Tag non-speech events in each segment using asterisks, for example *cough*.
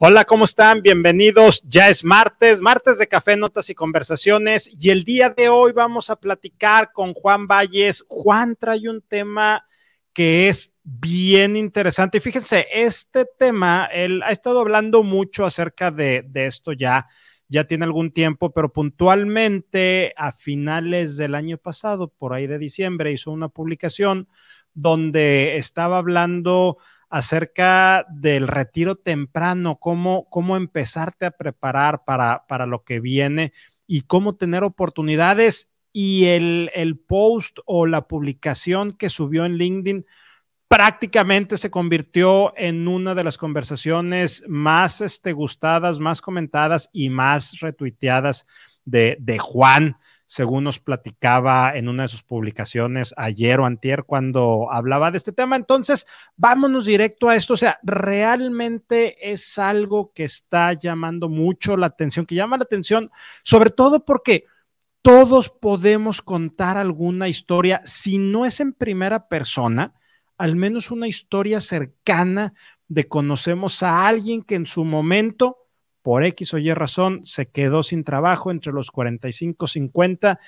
Hola, ¿cómo están? Bienvenidos. Ya es martes, martes de café, notas y conversaciones. Y el día de hoy vamos a platicar con Juan Valles. Juan trae un tema que es bien interesante. Y fíjense, este tema, él ha estado hablando mucho acerca de, de esto ya, ya tiene algún tiempo, pero puntualmente a finales del año pasado, por ahí de diciembre, hizo una publicación donde estaba hablando acerca del retiro temprano, cómo, cómo empezarte a preparar para, para lo que viene y cómo tener oportunidades. Y el, el post o la publicación que subió en LinkedIn prácticamente se convirtió en una de las conversaciones más este, gustadas, más comentadas y más retuiteadas de, de Juan según nos platicaba en una de sus publicaciones ayer o antier cuando hablaba de este tema. Entonces, vámonos directo a esto. O sea, realmente es algo que está llamando mucho la atención, que llama la atención, sobre todo porque todos podemos contar alguna historia, si no es en primera persona, al menos una historia cercana de conocemos a alguien que en su momento por X o Y razón se quedó sin trabajo entre los 45, 50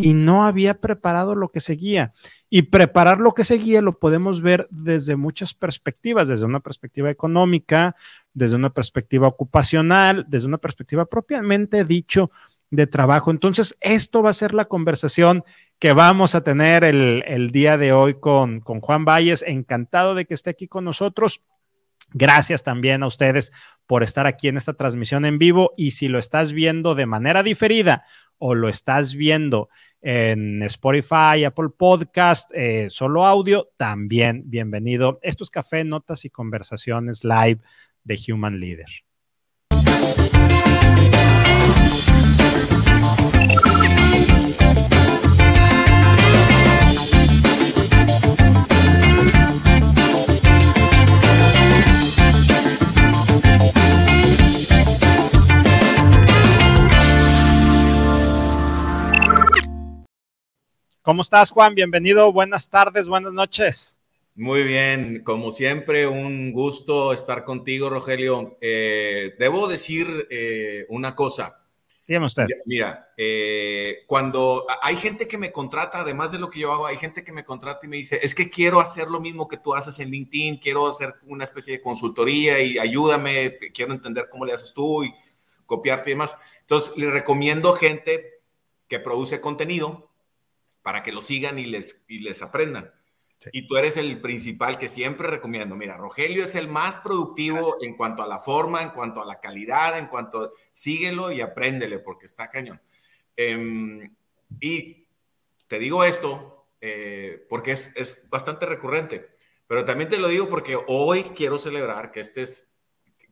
y no había preparado lo que seguía. Y preparar lo que seguía lo podemos ver desde muchas perspectivas, desde una perspectiva económica, desde una perspectiva ocupacional, desde una perspectiva propiamente dicho de trabajo. Entonces, esto va a ser la conversación que vamos a tener el, el día de hoy con, con Juan Valles. Encantado de que esté aquí con nosotros. Gracias también a ustedes por estar aquí en esta transmisión en vivo y si lo estás viendo de manera diferida o lo estás viendo en Spotify, Apple Podcast, eh, solo audio, también bienvenido. Esto es Café, Notas y Conversaciones Live de Human Leader. ¿Cómo estás, Juan? Bienvenido. Buenas tardes, buenas noches. Muy bien, como siempre, un gusto estar contigo, Rogelio. Eh, debo decir eh, una cosa. Dígame usted. Mira, eh, cuando hay gente que me contrata, además de lo que yo hago, hay gente que me contrata y me dice, es que quiero hacer lo mismo que tú haces en LinkedIn, quiero hacer una especie de consultoría y ayúdame, quiero entender cómo le haces tú y copiarte y demás. Entonces, le recomiendo gente que produce contenido para que lo sigan y les, y les aprendan. Y tú eres el principal que siempre recomiendo. Mira, Rogelio es el más productivo en cuanto a la forma, en cuanto a la calidad, en cuanto síguelo y apréndele porque está cañón. Em, y te digo esto eh, porque es, es, bastante recurrente, pero también te lo digo porque hoy quiero celebrar que este es,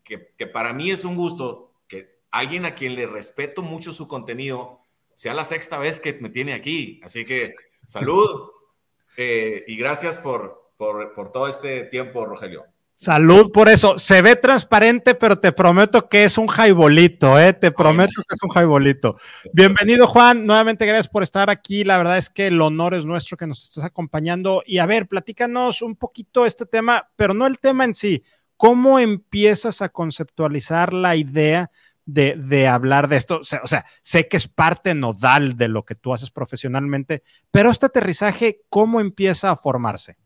que, que para mí es un gusto que alguien a quien le respeto mucho su contenido sea la sexta vez que me tiene aquí. Así que salud *laughs* eh, y gracias por, por, por, todo este tiempo, Rogelio. Salud por eso. Se ve transparente, pero te prometo que es un jaibolito, ¿eh? Te prometo que es un jaibolito. Bienvenido, Juan. Nuevamente, gracias por estar aquí. La verdad es que el honor es nuestro que nos estés acompañando. Y a ver, platícanos un poquito este tema, pero no el tema en sí. ¿Cómo empiezas a conceptualizar la idea de, hablar de esto. O sea, sé que es parte nodal de lo que tú haces profesionalmente, pero este aterrizaje, ¿cómo empieza a formarse?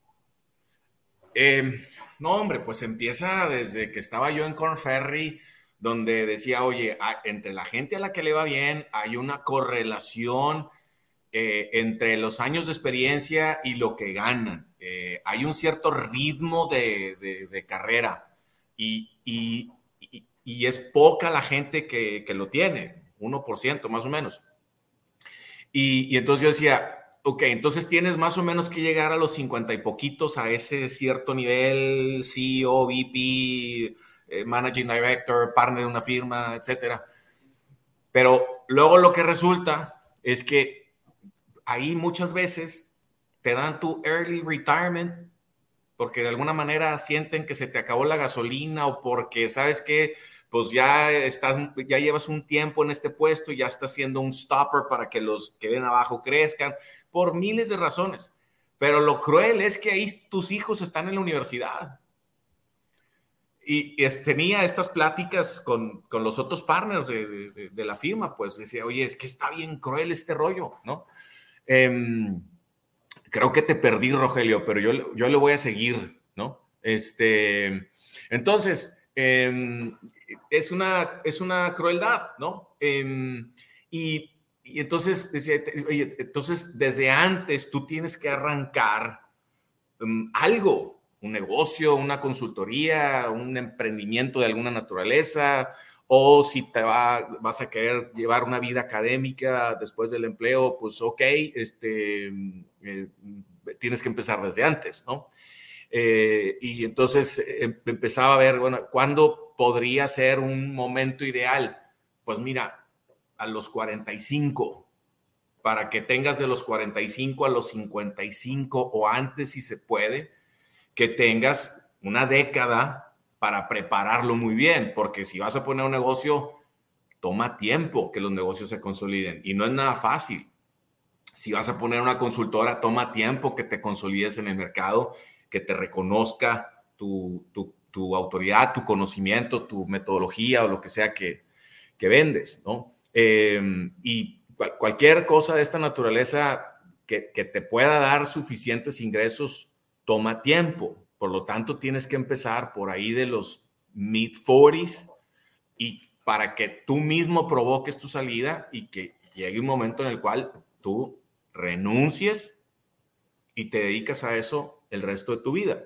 Em, no, hombre, pues empieza desde que estaba yo en Corn Ferry, donde decía, oye, entre la gente a la que le va bien hay una correlación eh, entre los años de experiencia y lo que ganan. Eh, hay un cierto ritmo de, carrera y, y, y es poca la gente que, lo tiene, 1% más o menos. Y, entonces yo decía, ok, entonces tienes más o menos que llegar a los 50 y poquitos a ese cierto nivel, CEO, VP, eh, Managing Director, partner de una firma, etcétera. Pero luego lo que resulta es que ahí muchas veces te dan tu early retirement porque de alguna manera sienten que se te acabó la gasolina o porque sabes que pues ya estás, ya llevas un tiempo en este puesto, ya estás siendo un stopper para que los que ven abajo crezcan, por miles de razones. Pero lo cruel es que ahí tus hijos están en la universidad. y, tenía estas pláticas con, con los otros partners de, de, la firma, pues decía, oye, es que está bien cruel este rollo, ¿no? Em, creo que te perdí, Rogelio, pero yo, yo le voy a seguir, ¿no? Este, entonces, em, es, una, es una crueldad, ¿no? Em, y, y, entonces entonces desde antes tú tienes que arrancar algo, un negocio, una consultoría, un emprendimiento de alguna naturaleza, o si te va, vas a querer llevar una vida académica después del empleo, pues ok, este, eh, tienes que empezar desde antes, ¿no? Eh, y entonces em, empezaba a ver, bueno, ¿cuándo podría ser un momento ideal? Pues mira, a los 45, para que tengas de los 45 a los 55 o antes si se puede, que tengas una década para prepararlo muy bien, porque si vas a poner un negocio, toma tiempo que los negocios se consoliden y no es nada fácil. Si vas a poner una consultora, toma tiempo que te consolides en el mercado, que te reconozca tu, autoridad, tu conocimiento, tu metodología o lo que sea que, vendes, ¿no? Em, y cualquier cosa de esta naturaleza que, que te pueda dar suficientes ingresos toma tiempo. Por lo tanto, tienes que empezar por ahí de los mid 40s y para que tú mismo provoques tu salida y que llegue un momento en el cual tú renuncies y te dedicas a eso el resto de tu vida.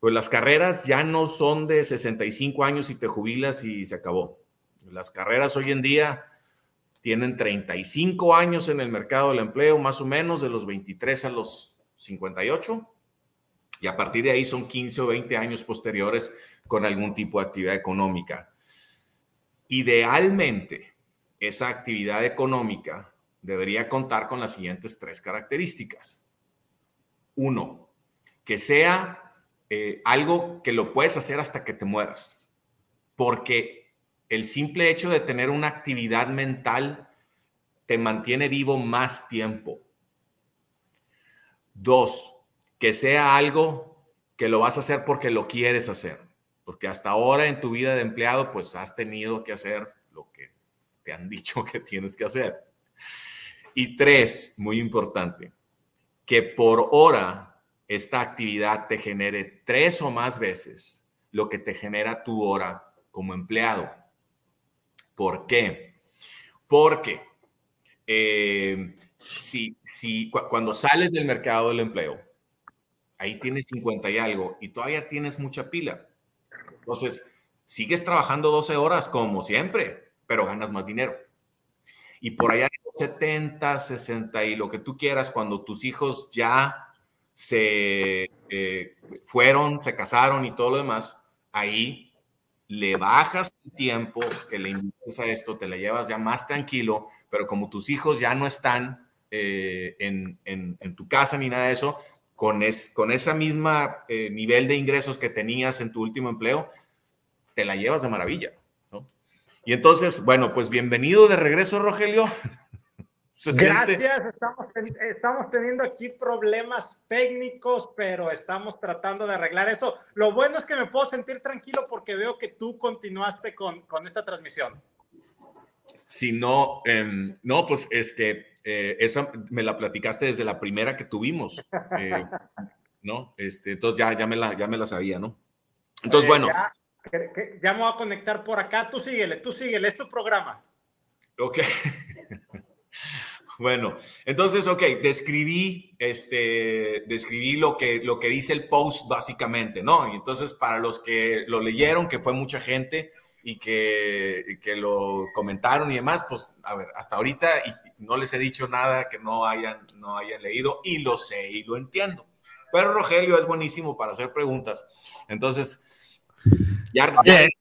Pues las carreras ya no son de 65 años y te jubilas y se acabó. Las carreras hoy en día tienen 35 años en el mercado del empleo, más o menos de los 23 a los 58 y a partir de ahí son 15 o 20 años posteriores con algún tipo de actividad económica. Idealmente, esa actividad económica debería contar con las siguientes tres características. Uno, que sea eh, algo que lo puedes hacer hasta que te mueras, porque el simple hecho de tener una actividad mental te mantiene vivo más tiempo. Dos, que sea algo que lo vas a hacer porque lo quieres hacer. Porque hasta ahora en tu vida de empleado, pues has tenido que hacer lo que te han *laughs* dicho que tienes que hacer. Y tres, muy importante, que por hora esta actividad te genere tres o más veces lo que te genera tu hora como empleado. ¿Por qué? Porque eh, si, si cuando sales del mercado del empleo, ahí tienes 50 y algo y todavía tienes mucha pila. Entonces, sigues trabajando 12 horas como siempre, pero ganas más dinero. Y por allá 70, 60 y lo que tú quieras, cuando tus hijos ya se eh, fueron, se casaron y todo lo demás, ahí le bajas el tiempo que le inviertes a esto, te la llevas ya más tranquilo, pero como tus hijos ya no están eh, en, en tu casa ni nada de eso, con, es, con esa misma eh, nivel de ingresos que tenías en tu último empleo, te la llevas de maravilla. Y entonces, bueno, pues bienvenido de regreso, Rogelio. Gracias, estamos, estamos, teniendo aquí problemas técnicos, pero estamos tratando de arreglar eso. Lo bueno es que me puedo sentir tranquilo porque veo que tú continuaste con, con esta transmisión. Si no, em, no, pues es que eh, esa me la platicaste desde la primera que tuvimos, eh, ¿no? Este, entonces ya, ya, me la, ya me la sabía, ¿no? Entonces, bueno. Ya, ya, me voy a conectar por acá, tú síguele, tú síguele, es tu programa. Ok. *laughs* bueno, entonces, ok, describí, este, describí lo que, lo que dice el post básicamente, ¿no? Y entonces, para los que lo leyeron, que fue mucha gente, y que, que, lo comentaron y demás, pues a ver, hasta ahorita no les he dicho nada que no hayan, no hayan leído y lo sé y lo entiendo. Pero Rogelio es buenísimo para hacer preguntas. Entonces, ya,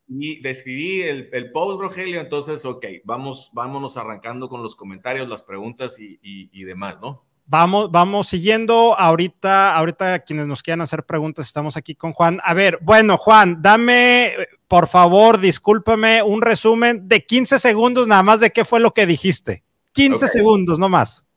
describí, el, el, post, Rogelio, entonces, ok, vamos, vámonos arrancando con los comentarios, las preguntas y, y, y demás, ¿no? Vamos, vamos siguiendo. Ahorita, ahorita quienes nos quieran hacer preguntas, estamos aquí con Juan. A ver, bueno, Juan, dame, por favor, discúlpame, un resumen de 15 segundos nada más de qué fue lo que dijiste. 15 segundos, no más.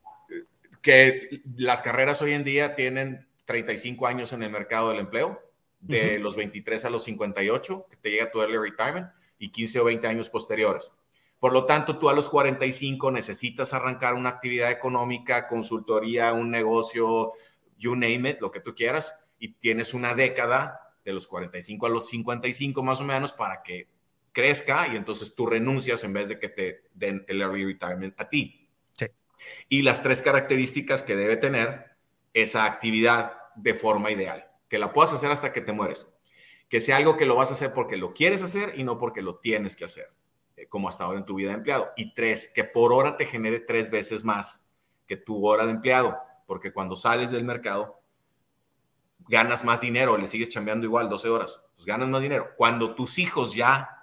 Que las carreras hoy en día tienen 35 años en el mercado del empleo de los 23 a los 58, que te llega tu early retirement, y 15 o 20 años posteriores. Por lo tanto, tú a los 45 necesitas arrancar una actividad económica, consultoría, un negocio, you name it, lo que tú quieras, y tienes una década de los 45 a los 55 más o menos para que crezca y entonces tú renuncias en vez de que te den el early retirement a ti. Sí. Y las tres características que debe tener esa actividad de forma ideal, que la puedas hacer hasta que te mueres, que sea algo que lo vas a hacer porque lo quieres hacer y no porque lo tienes que hacer, eh, como hasta ahora en tu vida de empleado. Y tres, que por hora te genere tres veces más que tu hora de empleado, porque cuando sales del mercado ganas más dinero, le sigues chambeando igual 12 horas, pues ganas más dinero. Cuando tus hijos ya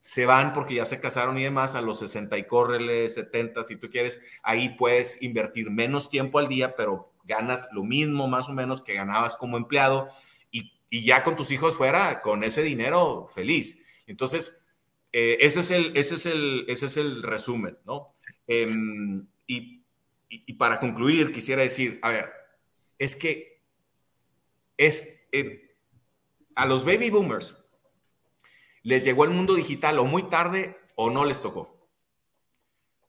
se van porque ya se casaron y demás a los 60 y córrele 70 si tú quieres, ahí puedes invertir menos tiempo al día, pero ganas lo mismo más o menos que ganabas como empleado y, y ya con tus hijos fuera, con ese dinero feliz. Entonces, eh, ese, es el, ese, es el, ese es el resumen, ¿no? Em, y, y, para concluir, quisiera decir, a ver, es que es, eh, a los baby boomers, les llegó el mundo digital o muy tarde o no les tocó.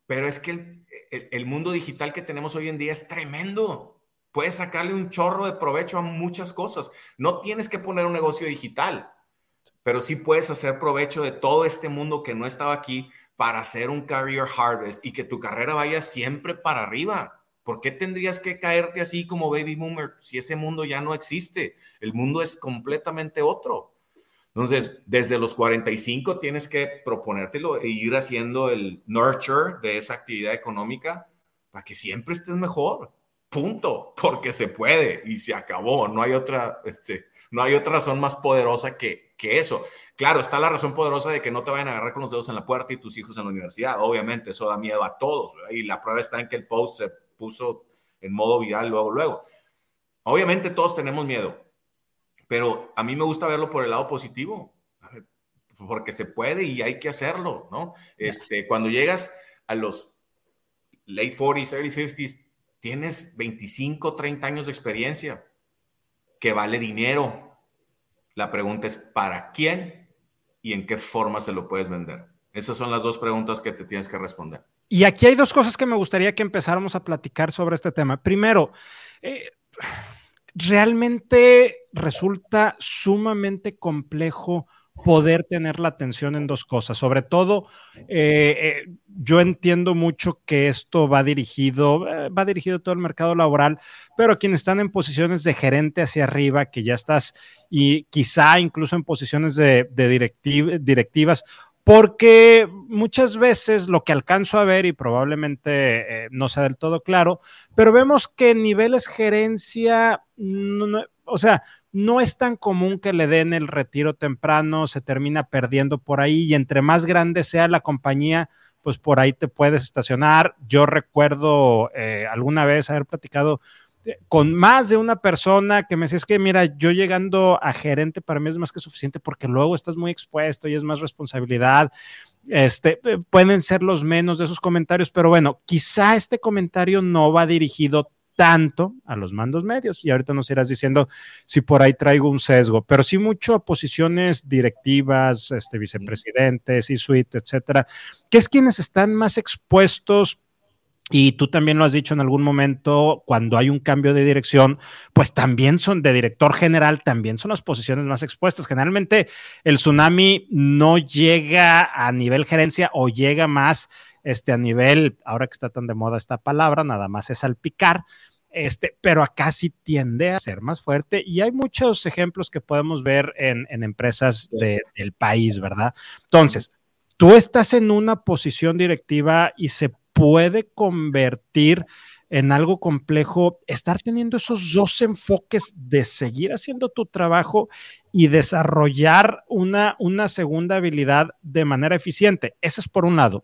Pero es que el, mundo digital que tenemos hoy en día es tremendo. Puedes sacarle un chorro de provecho a muchas cosas. No tienes que poner un negocio digital, pero sí puedes hacer provecho de todo este mundo que no estaba aquí para hacer un career harvest y que tu carrera vaya siempre para arriba. ¿Por qué tendrías que caerte así como baby boomer si ese mundo ya no existe? El mundo es completamente otro. Entonces, desde los 45 tienes que proponértelo e ir haciendo el nurture de esa actividad económica para que siempre estés mejor. Punto, porque se puede y se acabó. No hay otra, este, no hay otra razón más poderosa que, que eso. Claro, está la razón poderosa de que no te vayan a agarrar con los dedos en la puerta y tus hijos en la universidad. Obviamente, eso da miedo a todos. Y la prueba está en que el post se puso en modo viral luego, luego. Obviamente todos tenemos miedo, pero a mí me gusta verlo por el lado positivo, porque se puede y hay que hacerlo, ¿no? Este, cuando llegas a los late 40s, early 50s, tienes 25, 30 años de experiencia, que vale dinero. La pregunta es, ¿para quién y en qué forma se lo puedes vender? Esas son las dos preguntas que te tienes que responder. Y aquí hay dos cosas que me gustaría que empezáramos a platicar sobre este tema. Primero, eh, realmente resulta sumamente complejo poder tener la atención en dos cosas. Sobre todo, eh, eh, yo entiendo mucho que esto va dirigido, eh, va dirigido todo el mercado laboral, pero quienes están en posiciones de gerente hacia arriba, que ya estás y quizá incluso en posiciones de, directivas porque muchas veces lo que alcanzo a ver, y probablemente eh, no sea del todo claro, pero vemos que en niveles gerencia, o sea, no es tan común que le den el retiro temprano, se termina perdiendo por ahí y entre más grande sea la compañía, pues por ahí te puedes estacionar. Yo recuerdo eh, alguna vez haber platicado con más de una persona que me decía, es que mira, yo llegando a gerente para mí es más que suficiente porque luego estás muy expuesto y es más responsabilidad. Este, eh, pueden ser los menos de esos comentarios, pero bueno, quizá este comentario no va dirigido tanto a los mandos medios. Y ahorita nos irás diciendo si por ahí traigo un sesgo, pero sí mucho a posiciones directivas, este, vicepresidentes y suite, etcétera, que es quienes están más expuestos. Y tú también lo has dicho en algún momento, cuando hay un cambio de dirección, pues también son de director general, también son las posiciones más expuestas. Generalmente el tsunami no llega a nivel gerencia o llega más este, a nivel, ahora que está tan de moda esta palabra, nada más es salpicar, este, pero acá sí tiende a ser más fuerte y hay muchos ejemplos que podemos ver en, empresas del país, ¿verdad? Entonces, tú estás en una posición directiva y se puede convertir en algo complejo estar teniendo esos dos enfoques de seguir haciendo tu trabajo y desarrollar una, una segunda habilidad de manera eficiente. Ese es por un lado.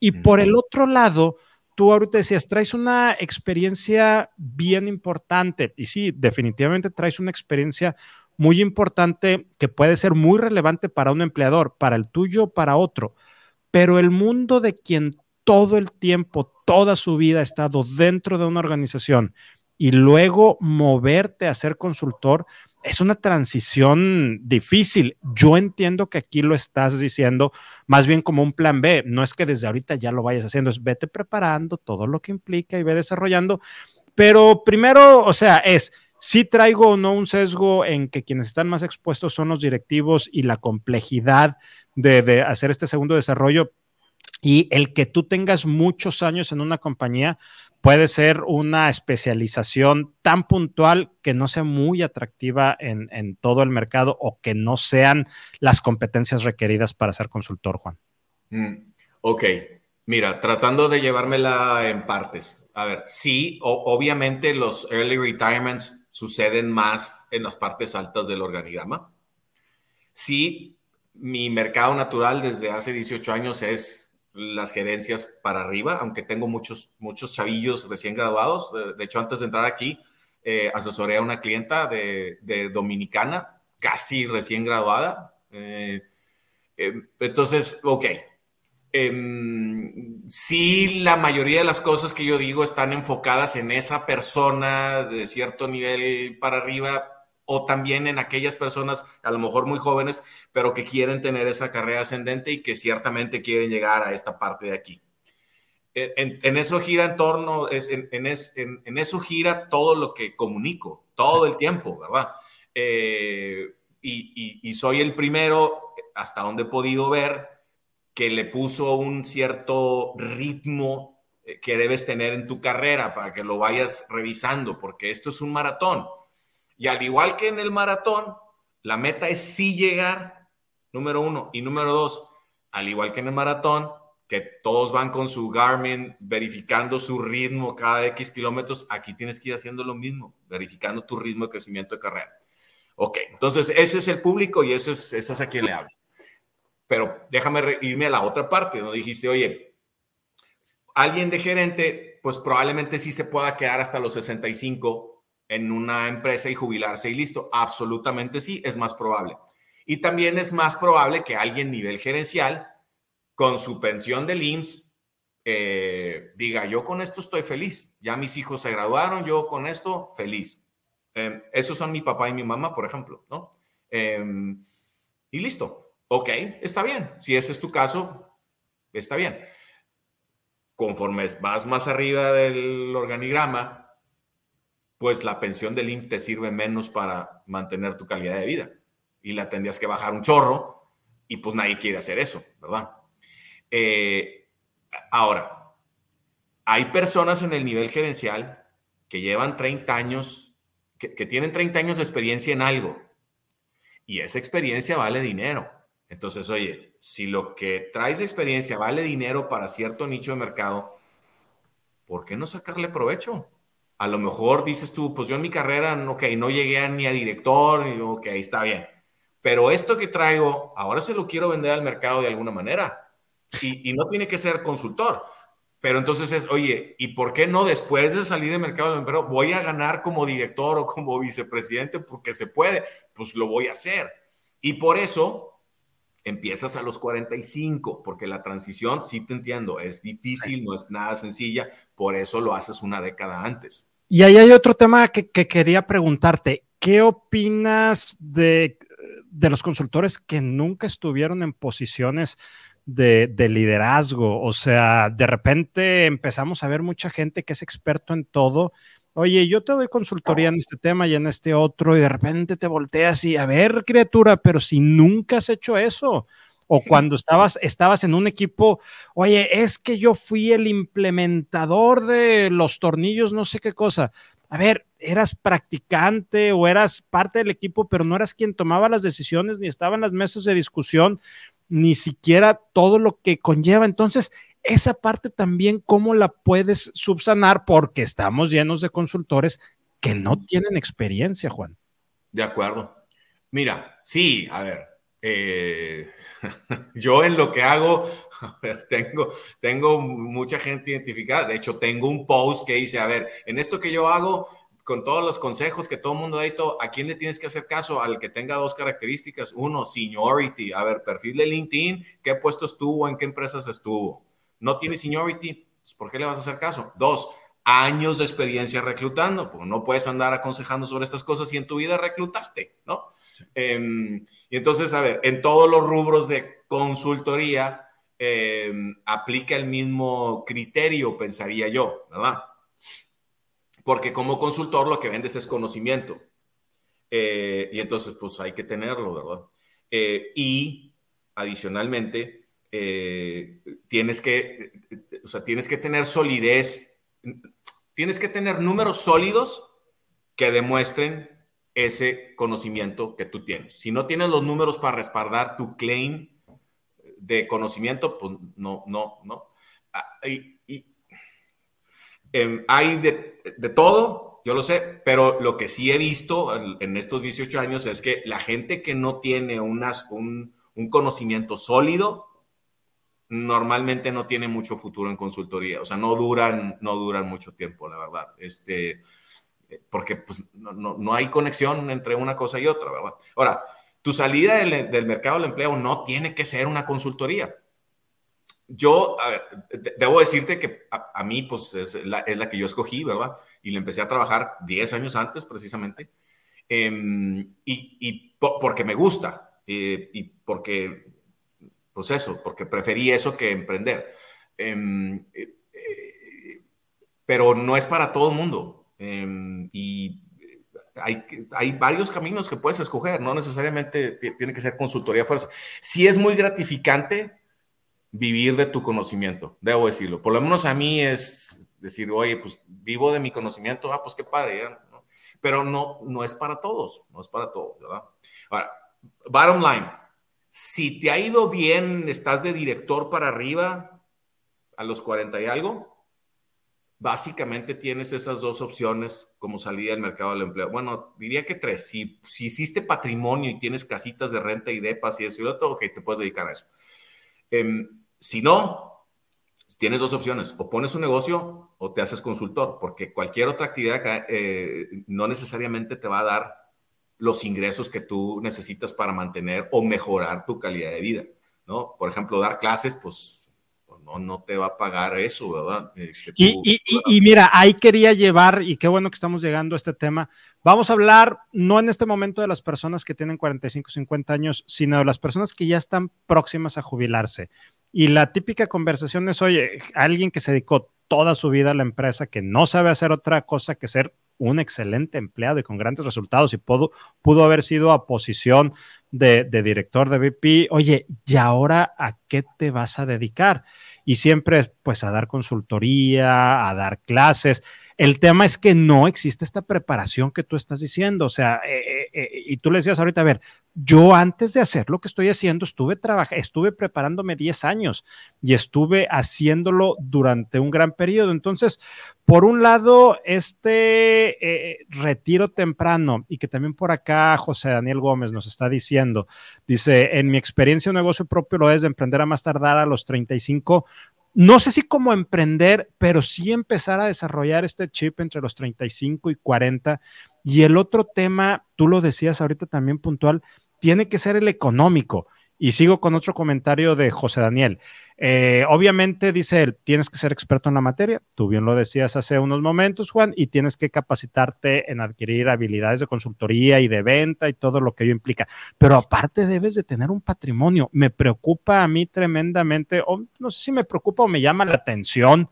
Y por el otro lado, tú ahorita decías, traes una experiencia bien importante. Y sí, definitivamente traes una experiencia muy importante que puede ser muy relevante para un empleador, para el tuyo, para otro. Pero el mundo de quien todo el tiempo, toda su vida ha estado dentro de una organización y luego moverte a ser consultor, es una transición difícil. Yo entiendo que aquí lo estás diciendo más bien como un plan B. No es que desde ahorita ya lo vayas haciendo, es vete preparando todo lo que implica y ve desarrollando. Pero primero, o sea, es si traigo o no un sesgo en que quienes están más expuestos son los directivos y la complejidad de, de hacer este segundo desarrollo. Y el que tú tengas muchos años en una compañía, puede ser una especialización tan puntual que no sea muy atractiva en, todo el mercado o que no sean las competencias requeridas para ser consultor, Juan. Mm, ok, mira, tratando de llevármela en partes. A ver, sí, obviamente los early retirements suceden más en las partes altas del organigrama. Sí, mi mercado natural desde hace 18 años es las gerencias para arriba, aunque tengo muchos, muchos chavillos recién graduados. De, hecho, antes de entrar aquí, eh, asesoré a una clienta de, Dominicana, casi recién graduada. Eh, em, entonces, ok. Em, sí, la mayoría de las cosas que yo digo están enfocadas en esa persona de cierto nivel para arriba, o también en aquellas personas, a lo mejor muy jóvenes, pero que quieren tener esa carrera ascendente y que ciertamente quieren llegar a esta parte de aquí. En, eso gira en torno, en, en, eso gira todo lo que comunico, todo el tiempo, ¿verdad? Eh, y, y, soy el primero, hasta donde he podido ver, que le puso un cierto ritmo eh, que debes tener en tu carrera para que lo vayas revisando, porque esto es un maratón y al igual que en el maratón, la meta es sí llegar, número uno. Y número dos, al igual que en el maratón, que todos van con su Garmin verificando su ritmo cada X kilómetros, aquí tienes que ir haciendo lo mismo, verificando tu ritmo de crecimiento de carrera. Ok, entonces ese es el público y ese es, es a quien le hablo. Pero déjame irme a la otra parte, ¿no? Dijiste, oye, alguien de gerente, pues probablemente sí se pueda quedar hasta los 65 en una empresa y jubilarse y listo. Absolutamente sí, es más probable. Y también es más probable que alguien nivel gerencial, con su pensión del IMSS, eh, diga, yo con esto estoy feliz. Ya mis hijos se graduaron, yo con esto feliz. Eh, esos son mi papá y mi mamá, por ejemplo, ¿no? Em, y listo. Ok, está bien. Si ese es tu caso, está bien. Conforme vas más arriba del organigrama, pues la pensión del IMSS te sirve menos para mantener tu calidad de vida y la tendrías que bajar un chorro y pues nadie quiere hacer eso, ¿verdad? Eh, ahora, hay personas en el nivel gerencial que llevan 30 años, que, que tienen 30 años de experiencia en algo y esa experiencia vale dinero. Entonces, oye, si lo que traes de experiencia vale dinero para cierto nicho de mercado, ¿por qué no sacarle provecho? A lo mejor dices tú, pues yo en mi carrera, ok, no llegué ni a director, y ok, está bien. Pero esto que traigo, ahora se lo quiero vender al mercado de alguna manera. Y, no tiene que ser consultor. Pero entonces es, oye, ¿y por qué no después de salir del mercado del mercado voy a ganar como director o como vicepresidente porque se puede? Pues lo voy a hacer. Y por eso empiezas a los 45, porque la transición, sí te entiendo, es difícil, no es nada sencilla, por eso lo haces una década antes. Y ahí hay otro tema que, quería preguntarte. ¿Qué opinas de, los consultores que nunca estuvieron en posiciones de, liderazgo? O sea, de repente empezamos a ver mucha gente que es experto en todo. Oye, yo te doy consultoría en este tema y en este otro, y de repente te volteas y a ver, criatura, pero si nunca has hecho eso, o cuando estabas, estabas en un equipo, oye, es que yo fui el implementador de los tornillos, no sé qué cosa. A ver, eras practicante o eras parte del equipo, pero no eras quien tomaba las decisiones, ni estaba en las mesas de discusión, ni siquiera todo lo que conlleva. Entonces, esa parte también, ¿cómo la puedes subsanar? Porque estamos llenos de consultores que no tienen experiencia, Juan. De acuerdo. Mira, sí, a ver, eh, *laughs* yo en lo que hago, *laughs* tengo, tengo mucha gente identificada. De hecho, tengo un post que dice, a ver, en esto que yo hago, con todos los consejos que todo el mundo da todo, ¿a quién le tienes que hacer caso? Al que tenga dos características. Uno, seniority. A ver, perfil de LinkedIn, ¿qué puesto estuvo? ¿En qué empresas estuvo? ¿No tiene seniority? Pues, ¿Por qué le vas a hacer caso? Dos, años de experiencia reclutando, porque no puedes andar aconsejando sobre estas cosas si en tu vida reclutaste, ¿no? Em, y entonces, a ver, en todos los rubros de consultoría em, aplica el mismo criterio, pensaría yo, ¿verdad? Porque como consultor lo que vendes es conocimiento. Eh, y entonces, pues hay que tenerlo, ¿verdad? Eh, y adicionalmente, eh, tienes que, o sea, tienes que tener solidez, tienes que tener números sólidos que demuestren ese conocimiento que tú tienes. Si no tienes los números para respaldar tu claim de conocimiento, pues no, no, no. Ah, y, em, hay de, todo, yo lo sé, pero lo que sí he visto en, estos 18 años es que la gente que no tiene un, un conocimiento sólido, normalmente no tiene mucho futuro en consultoría, o sea, no duran, no duran mucho tiempo, la verdad. Este, porque pues, no, hay conexión entre una cosa y otra, ¿verdad? Ahora, tu salida del, mercado del empleo no tiene que ser una consultoría. Yo, debo decirte que a, mí, pues, es la, que yo escogí, ¿verdad? Y le empecé a trabajar 10 años antes, precisamente, em, y, porque me gusta, eh, y porque, pues eso, porque preferí eso que emprender. Em, eh, eh, pero no es para todo el mundo. Em, y hay, hay, varios caminos que puedes escoger, no necesariamente tiene que ser consultoría fuerza. Sí es muy gratificante vivir de tu conocimiento, debo decirlo. Por lo menos a mí es decir, oye, pues vivo de mi conocimiento, ah, pues qué padre, pero no, no es para todos, no es para todos, ¿verdad? Ahora, bottom line, si te ha ido bien, estás de director para arriba a los 40 y algo, básicamente tienes esas dos opciones como salida del mercado del empleo. Bueno, diría que tres. Si, si hiciste patrimonio y tienes casitas de renta y depas y eso y lo otro, ok, te puedes dedicar a eso. Em, si no, tienes dos opciones. O pones un negocio o te haces consultor, porque cualquier otra actividad eh, no necesariamente te va a dar los ingresos que tú necesitas para mantener o mejorar tu calidad de vida. ¿no? Por ejemplo, dar clases, pues no, te va a pagar eso, ¿verdad? Eh, y, mira, ahí quería llevar, y qué bueno que estamos llegando a este tema. Vamos a hablar no en este momento de las personas que tienen 45, 50 años, sino de las personas que ya están próximas a jubilarse. Y la típica conversación es, oye, alguien que se dedicó toda su vida a la empresa, que no sabe hacer otra cosa que ser un excelente empleado y con grandes resultados y pudo, pudo haber sido a posición de, de director de VP. Oye, ¿y ahora a qué te vas a dedicar? Y siempre pues a dar consultoría, a dar clases. El tema es que no existe esta preparación que tú estás diciendo, o sea, eh, eh, eh, y tú le decías ahorita, a ver, yo antes de hacer lo que estoy haciendo, estuve trabajando, estuve preparándome 10 años y estuve haciéndolo durante un gran periodo. Entonces, por un lado, este retiro temprano y que también por acá José Daniel Gómez nos está diciendo, dice, en mi experiencia un negocio propio lo es de emprender a más tardar a los 35 no sé si como emprender, pero sí empezar a desarrollar este chip entre los 35 y 40. Y el otro tema, tú lo decías ahorita también puntual, tiene que ser el económico. Y sigo con otro comentario de José Daniel. Eh, obviamente, dice él, tienes que ser experto en la materia. Tú bien lo decías hace unos momentos, Juan, y tienes que capacitarte en adquirir habilidades de consultoría y de venta y todo lo que ello implica. Pero aparte debes de tener un patrimonio. Me preocupa a mí tremendamente, o no sé si me preocupa o me llama la atención.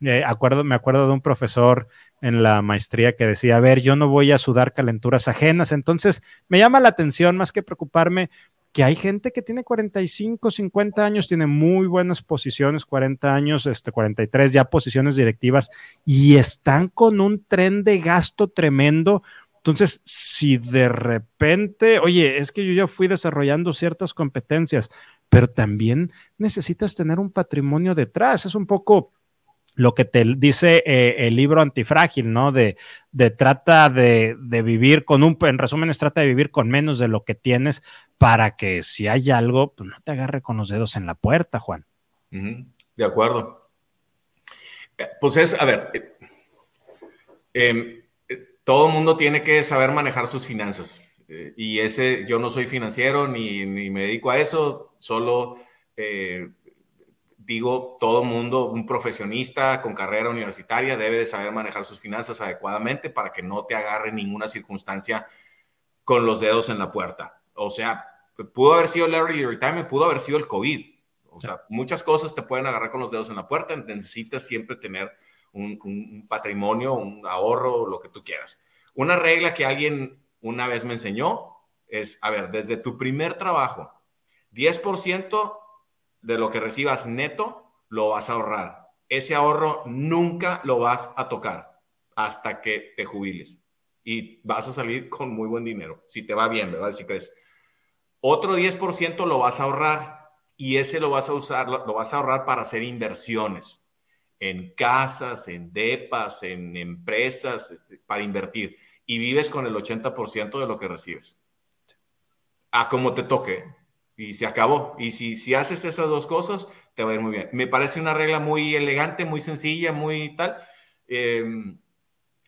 Eh, acuerdo, me acuerdo de un profesor en la maestría que decía, a ver, yo no voy a sudar calenturas ajenas, entonces me llama la atención más que preocuparme que hay gente que tiene 45, 50 años, tiene muy buenas posiciones, 40 años, este, 43 ya posiciones directivas y están con un tren de gasto tremendo. Entonces, si de repente, oye, es que yo ya fui desarrollando ciertas competencias, pero también necesitas tener un patrimonio detrás. Es un poco lo que te dice eh, el libro antifrágil, ¿no? De, trata de, vivir con un, en resumen, es trata de vivir con menos de lo que tienes para que si hay algo, pues no te agarre con los dedos en la puerta, Juan. De acuerdo. Eh, pues es, a ver, eh, em, todo el mundo tiene que saber manejar sus finanzas. y ese, yo no soy financiero ni, ni, me dedico a eso, solo digo, todo mundo, un profesionista con carrera universitaria debe de saber manejar sus finanzas adecuadamente para que no te agarre ninguna circunstancia con los dedos en la puerta. O sea, pudo haber sido el early retirement, pudo haber sido el COVID. O sea, muchas cosas te pueden agarrar con los dedos en la puerta. Necesitas siempre tener un, un patrimonio, un ahorro, lo que tú quieras. Una regla que alguien una vez me enseñó es, a ver, desde tu primer trabajo, 10% de lo que recibas neto lo vas a ahorrar. Ese ahorro nunca lo vas a tocar hasta que te jubiles y vas a salir *laughs* con muy buen dinero, si te va bien, ¿verdad? Si crees. Otro 10% lo vas a ahorrar y ese lo vas a usar, lo, vas a ahorrar para hacer inversiones en casas, en depas, en empresas, este, para invertir. Y vives con el 80% de lo que recibes. A como te toque y se acabó. Y si, si haces esas dos cosas, te va a ir muy bien. Me parece una regla muy elegante, muy sencilla, muy tal. Em,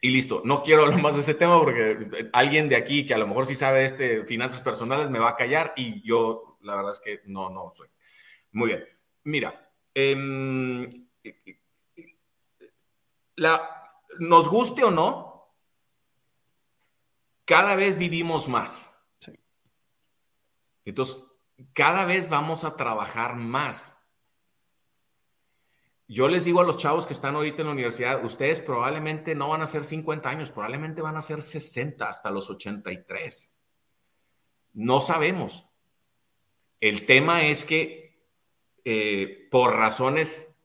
y listo, no quiero hablar más de ese tema porque alguien de aquí que a lo mejor sí sabe este finanzas personales me va a callar y yo la verdad es que no, no soy. Muy bien. Mira, em, la, nos guste o no, cada vez vivimos más. Entonces, cada vez vamos a trabajar más. Yo les digo a los chavos que están ahorita en la universidad, ustedes probablemente no van a ser 50 años, probablemente van a ser 60 hasta los 83. No sabemos. El tema es que eh, por razones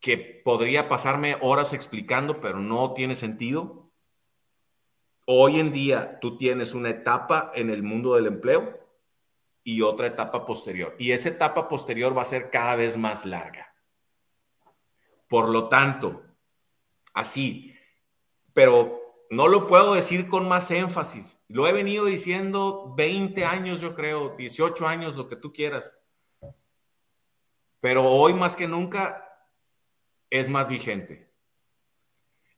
que podría pasarme horas explicando, pero no tiene sentido, hoy en día tú tienes una etapa en el mundo del empleo y otra etapa posterior. Y esa etapa posterior va a ser cada vez más larga. Por lo tanto, así, pero no lo puedo decir con más énfasis. Lo he venido diciendo 20 años, yo creo, 18 años, lo que tú quieras. Pero hoy más que nunca es más vigente.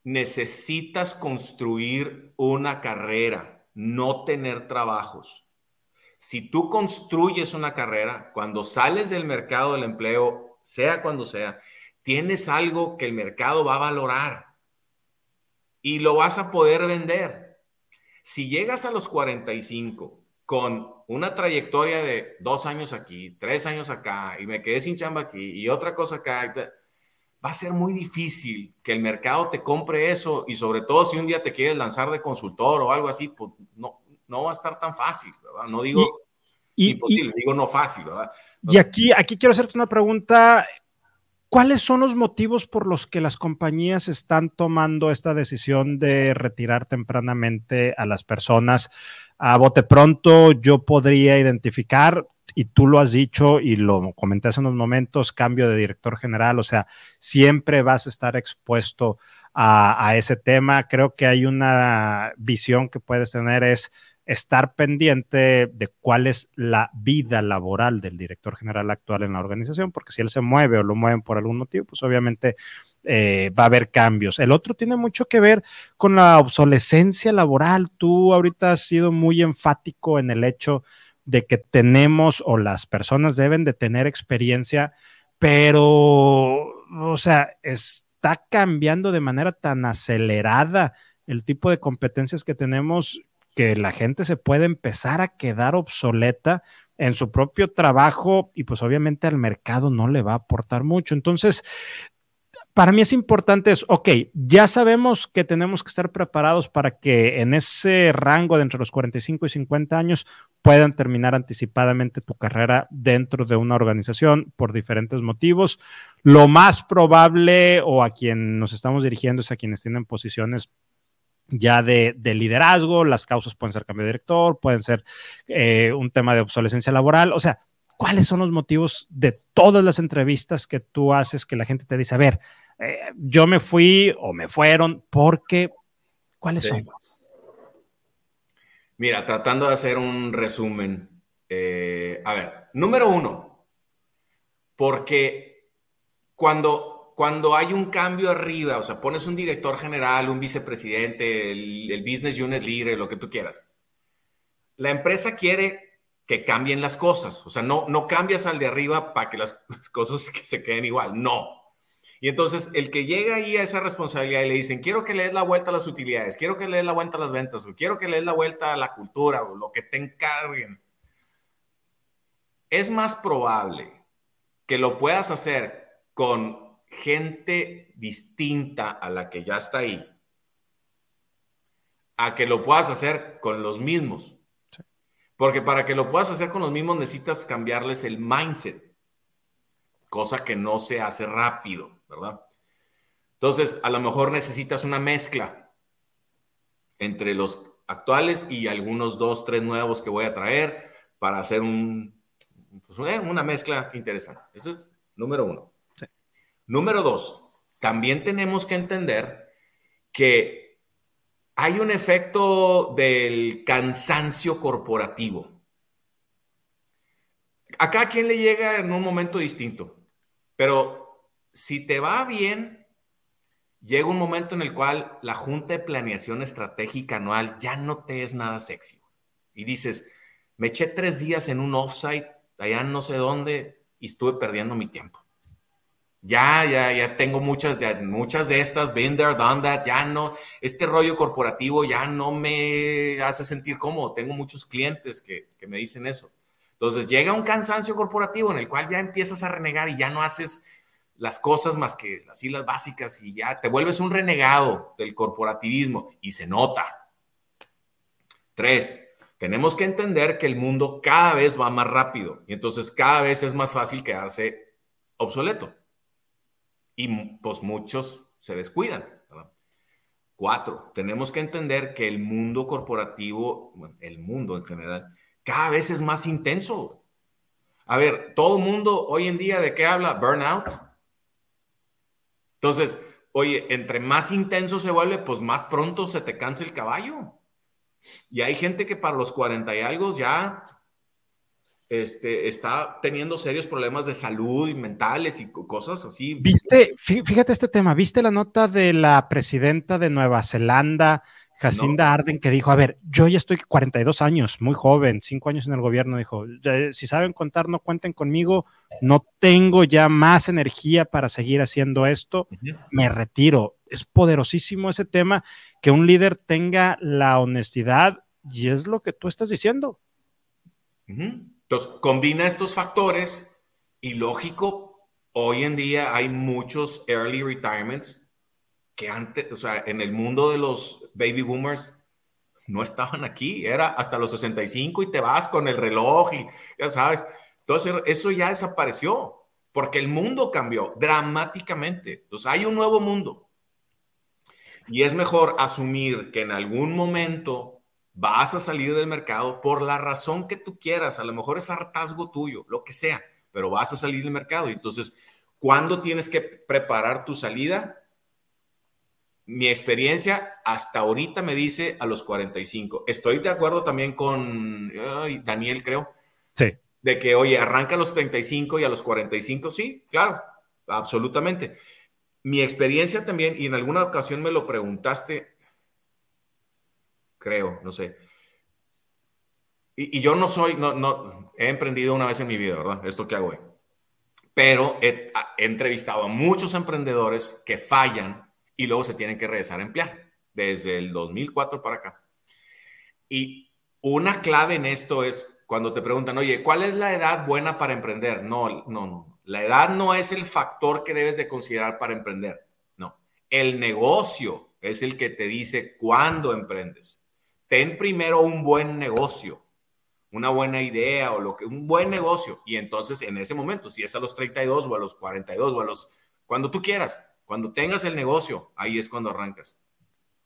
Necesitas construir una carrera, no tener trabajos. Si tú construyes una carrera, cuando sales del mercado del empleo, sea cuando sea, tienes algo que el mercado va a valorar y lo vas a poder vender. Si llegas a los 45 con una trayectoria de dos años aquí, tres años acá, y me quedé sin chamba aquí, y otra cosa acá, va a ser muy difícil que el mercado te compre eso, y sobre todo si un día te quieres lanzar de consultor o algo así, pues no, no va a estar tan fácil, ¿verdad? No digo imposible, digo no fácil, ¿verdad? y aquí, aquí quiero hacerte una pregunta. ¿Cuáles son los motivos por los que las compañías están tomando esta decisión de retirar tempranamente a las personas? A bote pronto, yo podría identificar, y tú lo has dicho y lo comenté hace unos momentos, cambio de director general, o sea, siempre vas a estar expuesto a, a ese tema. Creo que hay una visión que puedes tener es estar pendiente de cuál es la vida laboral del director general actual en la organización, porque si él se mueve o lo mueven por algún motivo, pues obviamente eh, va a haber cambios. El otro tiene mucho que ver con la obsolescencia laboral. Tú ahorita has sido muy enfático en el hecho de que tenemos o las personas deben de tener experiencia, pero, o sea, está cambiando de manera tan acelerada el tipo de competencias que tenemos que la gente se puede empezar a quedar obsoleta en su propio trabajo y pues obviamente al mercado no le va a aportar mucho. Entonces, para mí es importante es, ok, ya sabemos que tenemos que estar preparados para que en ese rango de entre los 45 y 50 años puedan terminar anticipadamente tu carrera dentro de una organización por diferentes motivos. Lo más probable o a quien nos estamos dirigiendo es a quienes tienen posiciones ya de, liderazgo, las causas pueden ser cambio de director, pueden ser eh, un tema de obsolescencia laboral, o sea, ¿cuáles son los motivos de todas las entrevistas que tú haces que la gente te dice, a ver, eh, yo me fui o me fueron porque, ¿cuáles son? Mira, tratando de hacer un resumen, eh, a ver, número uno, porque cuando cuando hay un cambio arriba, o sea, pones un director general, un vicepresidente, el, business unit leader, lo que tú quieras. La empresa quiere que cambien las cosas. O sea, no, no cambias al de arriba para que las *laughs* cosas se queden igual. No. Y entonces el que llega ahí a esa responsabilidad y le dicen, quiero que le des la vuelta a las utilidades, quiero que le des la vuelta a las ventas, o quiero que le des la vuelta a la cultura, o lo que te encarguen, es más probable que lo puedas hacer con gente distinta a la que ya está ahí, a que lo puedas hacer con los mismos. Porque para que lo puedas hacer con los mismos necesitas cambiarles el mindset, cosa que no se hace rápido, ¿verdad? Entonces, a lo mejor necesitas una mezcla entre los actuales y algunos dos, tres nuevos que voy a traer para hacer un, pues, eh, una mezcla interesante. Ese es número uno. Número dos, también tenemos que entender que hay un efecto del cansancio corporativo. A quien le llega en un momento distinto, pero si te va bien, llega un momento en el cual la Junta de Planeación Estratégica Anual ya no te es nada sexy. Y dices, me eché tres días en un offsite allá no sé dónde y estuve perdiendo mi tiempo. Ya, ya, ya tengo muchas muchas de estas, been there, done that, ya no, este rollo corporativo ya no me hace sentir cómodo. Tengo muchos clientes que, que me dicen eso. Entonces llega un cansancio corporativo en el cual ya empiezas a renegar y ya no haces las cosas más que las islas básicas y ya te vuelves un renegado del corporativismo y se nota. Tres, tenemos que entender que el mundo cada vez va más rápido y entonces cada vez es más fácil quedarse obsoleto y pues muchos se descuidan. Cuatro, tenemos que entender que el mundo corporativo, el mundo en general, cada vez es más intenso. A ver, todo el mundo hoy en día de qué habla? Burnout. Entonces, oye, entre más intenso se vuelve, pues más pronto se te cansa el caballo. Y hay gente que para los 40 y algo ya este, está teniendo serios problemas de salud y mentales y cosas así. Viste, fíjate este tema, ¿viste la nota de la presidenta de Nueva Zelanda, Jacinda Arden, que dijo, a ver, yo ya estoy 42 años, muy joven, 5 años en el gobierno, dijo, si saben contar, no cuenten conmigo, no tengo ya más energía para seguir haciendo esto, me retiro. Es poderosísimo ese tema, que un líder tenga la honestidad y es lo que tú estás diciendo. Entonces, combina estos factores y lógico, hoy en día hay muchos early retirements que antes, o sea, en el mundo de los baby boomers no estaban aquí, era hasta los 65 y te vas con el reloj y ya sabes. Entonces, eso ya desapareció porque el mundo cambió dramáticamente. Entonces, hay un nuevo mundo. Y es mejor asumir que en algún momento vas a salir del mercado por la razón que tú quieras, a lo mejor es hartazgo tuyo, lo que sea, pero vas a salir del mercado. Entonces, ¿cuándo tienes que preparar tu salida? Mi experiencia hasta ahorita me dice a los 45. Estoy de acuerdo también con Daniel, creo. Sí. De que, oye, arranca a los 35 y a los 45, sí, claro, absolutamente. Mi experiencia también, y en alguna ocasión me lo preguntaste, creo, no sé. Y, yo no soy, no, no, he emprendido una vez en mi vida, ¿verdad? Esto que hago hoy. Pero he, entrevistado a muchos emprendedores que fallan y luego se tienen que regresar a emplear, desde el 2004 para acá. Y una clave en esto es cuando te preguntan, oye, ¿cuál es la edad buena para emprender? No, no, no. La edad no es el factor que debes de considerar para emprender. No. El negocio es el que te dice cuándo emprendes ten primero un buen negocio, una buena idea o lo que, un buen negocio. Y entonces en ese momento, si es a los 32 o a los 42 o a los, cuando tú quieras, cuando tengas el negocio, ahí es cuando arrancas.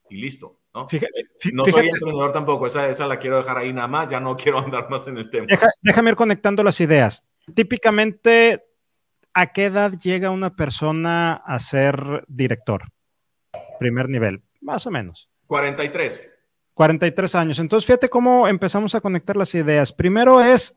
Y listo, ¿no? Fíjate, no soy emprendedor tampoco, esa, esa la quiero dejar ahí nada más, ya no *laughs* quiero andar más en el tema. déjame ir conectando las ideas. Típicamente, ¿a qué edad llega una persona a ser director? Primer nivel, más o menos. 43. 43 años. Entonces, fíjate cómo empezamos a conectar las ideas. Primero es,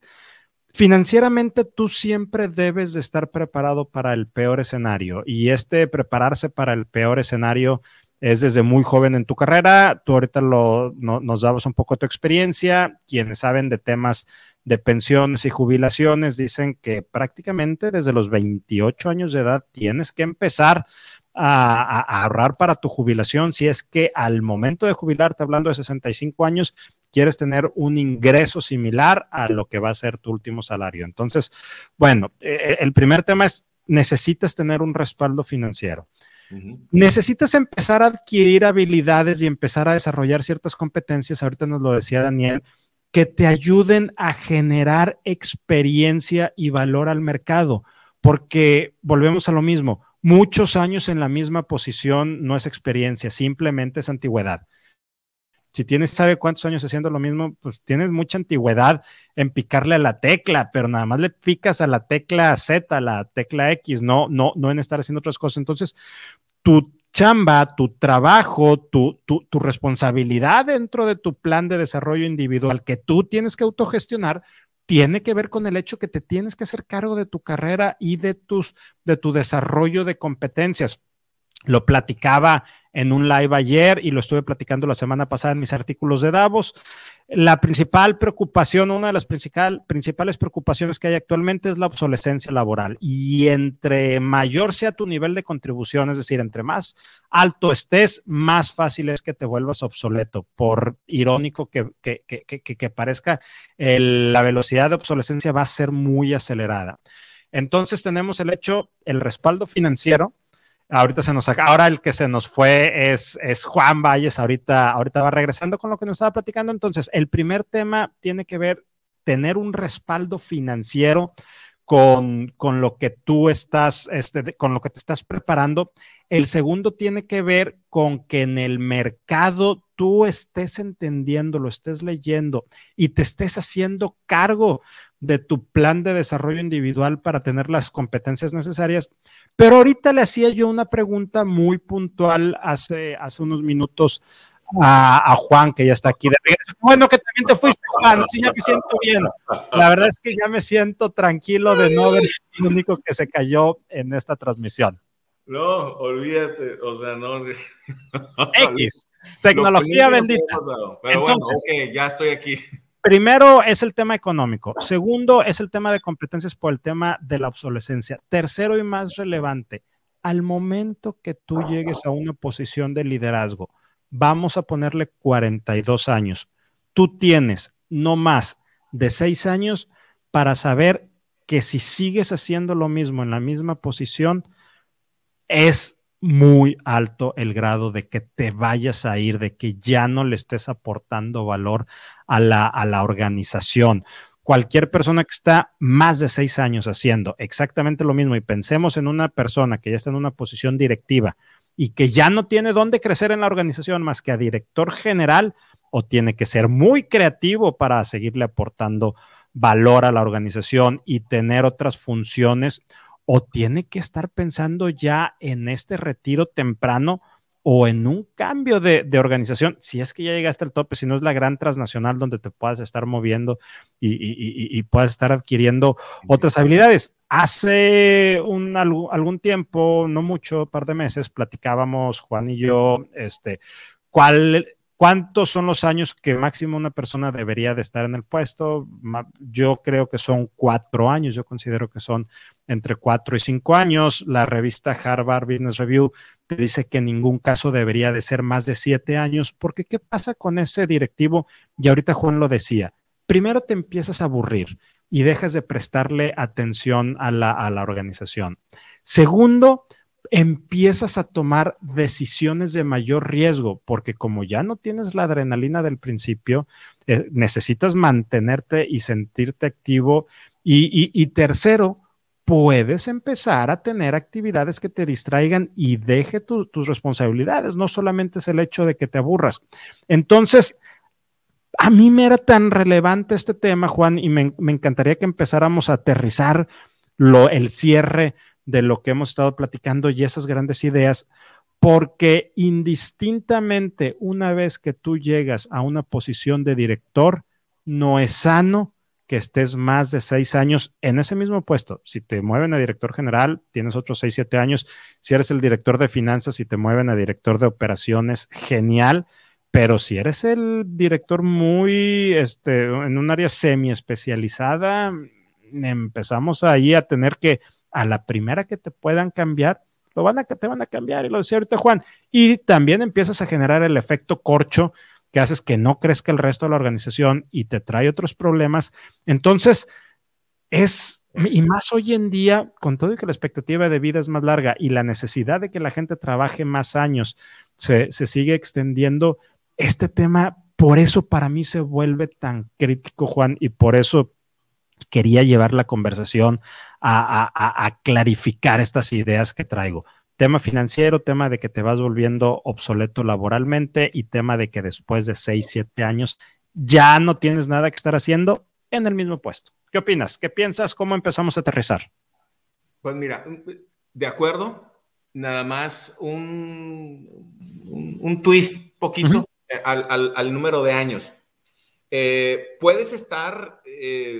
financieramente tú siempre debes de estar preparado para el peor escenario y este prepararse para el peor escenario es desde muy joven en tu carrera. Tú ahorita lo, nos dabas un poco tu experiencia. Quienes saben de temas de pensiones y jubilaciones dicen que prácticamente desde los 28 años de edad tienes que empezar a, ahorrar para tu jubilación si es que al momento de jubilarte, hablando de 65 años, quieres tener un ingreso similar a lo que va a ser tu último salario. Entonces, bueno, eh, eh, el primer tema es, necesitas tener un respaldo financiero. Necesitas empezar a adquirir habilidades y empezar a desarrollar ciertas competencias, ahorita nos lo decía Daniel, que te ayuden a generar experiencia y valor al mercado, porque volvemos a lo mismo, muchos años en la misma posición no es experiencia, simplemente es antigüedad. Si tienes, sabe cuántos años haciendo lo mismo, pues tienes mucha antigüedad en picarle a la tecla, pero nada más le picas a la tecla Z, a la tecla X, no, no, no en estar haciendo otras cosas. Entonces, tu chamba, tu trabajo, tu, tu, tu, responsabilidad dentro de tu plan de desarrollo individual que tú tienes que autogestionar, tiene que ver con el hecho que te tienes que hacer cargo de tu carrera y de, tus, de tu desarrollo de competencias. Lo platicaba en un live ayer y lo estuve platicando la semana pasada en mis artículos de Davos. La principal preocupación, una de las principales preocupaciones que hay actualmente es la obsolescencia laboral. Y entre mayor sea tu nivel de contribución, es decir, entre más alto estés, más fácil es que te vuelvas obsoleto. Por irónico que, que, parezca, la velocidad de obsolescencia va a ser muy acelerada. Entonces tenemos el hecho, el respaldo financiero Ahorita se nos ahora el que se nos fue es, es Juan Valles, ahorita, ahorita va regresando con lo que nos estaba platicando. Entonces, el primer tema tiene que ver tener un respaldo financiero con, con lo que tú estás, este, con lo que te estás preparando. El segundo tiene que ver con que en el mercado tú estés entendiendo, lo estés leyendo y te estés haciendo cargo de tu plan de desarrollo individual para tener las competencias necesarias. Pero ahorita le hacía yo una pregunta muy puntual hace, hace unos minutos a, Juan, que ya está aquí de Bueno, que también te fuiste, Juan, sí, ya me siento bien. La verdad es que ya me siento tranquilo de no ver el único que se cayó en esta transmisión. No, olvídate, o sea, no. X, tecnología bendita. Pero bueno, ok, ya estoy aquí. Primero es el tema económico. Segundo es el tema de competencias por el tema de la obsolescencia. Tercero y más relevante, al momento que tú llegues a una posición de liderazgo, vamos a ponerle 42 años. Tú tienes no más de seis años para saber que si sigues haciendo lo mismo en la misma posición, es muy alto el grado de que te vayas a ir, de que ya no le estés aportando valor a la, a la organización. Cualquier persona que está más de seis años haciendo exactamente lo mismo y pensemos en una persona que ya está en una posición directiva y que ya no tiene dónde crecer en la organización más que a director general o tiene que ser muy creativo para seguirle aportando valor a la organización y tener otras funciones o tiene que estar pensando ya en este retiro temprano o en un cambio de, organización, si es que ya llegaste al tope, si no es la gran transnacional donde te puedas estar moviendo y, puedas estar adquiriendo otras habilidades. Hace un, algún tiempo, no mucho, un par de meses, platicábamos Juan y yo, este, cuál ¿Cuántos son los años que máximo una persona debería de estar en el puesto? Yo creo que son cuatro años, yo considero que son entre cuatro y cinco años. La revista Harvard Business Review te dice que en ningún caso debería de ser más de siete años, porque ¿qué pasa con ese directivo? Y ahorita Juan lo decía, primero te empiezas a aburrir y dejas de prestarle atención a la, a la organización. Segundo, empiezas a tomar decisiones de mayor riesgo, porque como ya no tienes la adrenalina del principio, eh, necesitas mantenerte y sentirte activo. Y, tercero, puedes empezar a tener actividades que te distraigan y deje tus responsabilidades. No solamente es el hecho de que te aburras. Entonces, a mí me era tan relevante este tema, Juan, y me, encantaría que empezáramos a aterrizar lo, el cierre de lo que hemos estado platicando y esas grandes ideas, porque indistintamente una vez que tú llegas a una posición de director, no es sano que estés más de seis años en ese mismo puesto. Si te mueven a director general, tienes otros seis, siete años. Si eres el director de finanzas y te mueven a director de operaciones, genial. Pero si eres el director muy, este, en un área semi especializada, empezamos ahí a tener que, a la primera que te puedan cambiar, lo van a, te van a cambiar. Y lo decía ahorita Juan. Y también empiezas a generar el efecto corcho que haces que no crezca el resto de la organización y te trae otros problemas. Entonces, es, y más hoy en día, con todo y que la expectativa de vida es más larga y la necesidad de que la gente trabaje más años se, sigue extendiendo, este tema, por eso para mí se vuelve tan crítico, Juan, y por eso quería llevar la conversación a, clarificar estas ideas que traigo tema financiero, tema de que te vas volviendo obsoleto laboralmente y tema de que después de 6, 7 años ya no tienes nada que estar haciendo en el mismo puesto. ¿Qué opinas? ¿Qué piensas? ¿Cómo empezamos a aterrizar? Pues mira, de acuerdo, nada más un, un, twist poquito al, número de años. Eh, ¿Puedes estar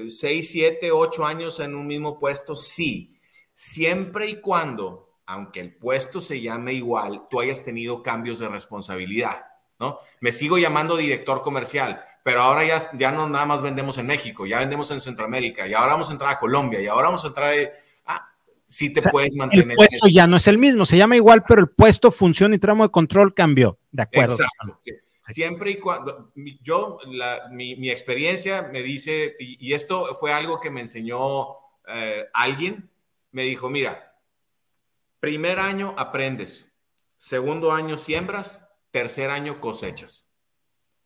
6, 7, 8 años en un mismo puesto? Sí, siempre y cuando aunque el puesto se llame igual, tú hayas tenido cambios de responsabilidad, ¿no? Me sigo llamando director comercial, pero ahora ya, ya no nada más vendemos en México, ya vendemos en Centroamérica, y ahora vamos a entrar a Colombia, y ahora vamos a entrar a... Ah, sí te puedes mantener. El puesto ya no es el mismo, se llama igual, pero el puesto, función y tramo de control cambió, ¿de acuerdo? Exacto. Siempre y cuando, yo, mi, experiencia me dice, y, esto fue algo que me enseñó eh, alguien, me dijo, mira, Primer año aprendes, segundo año siembras, tercer año cosechas.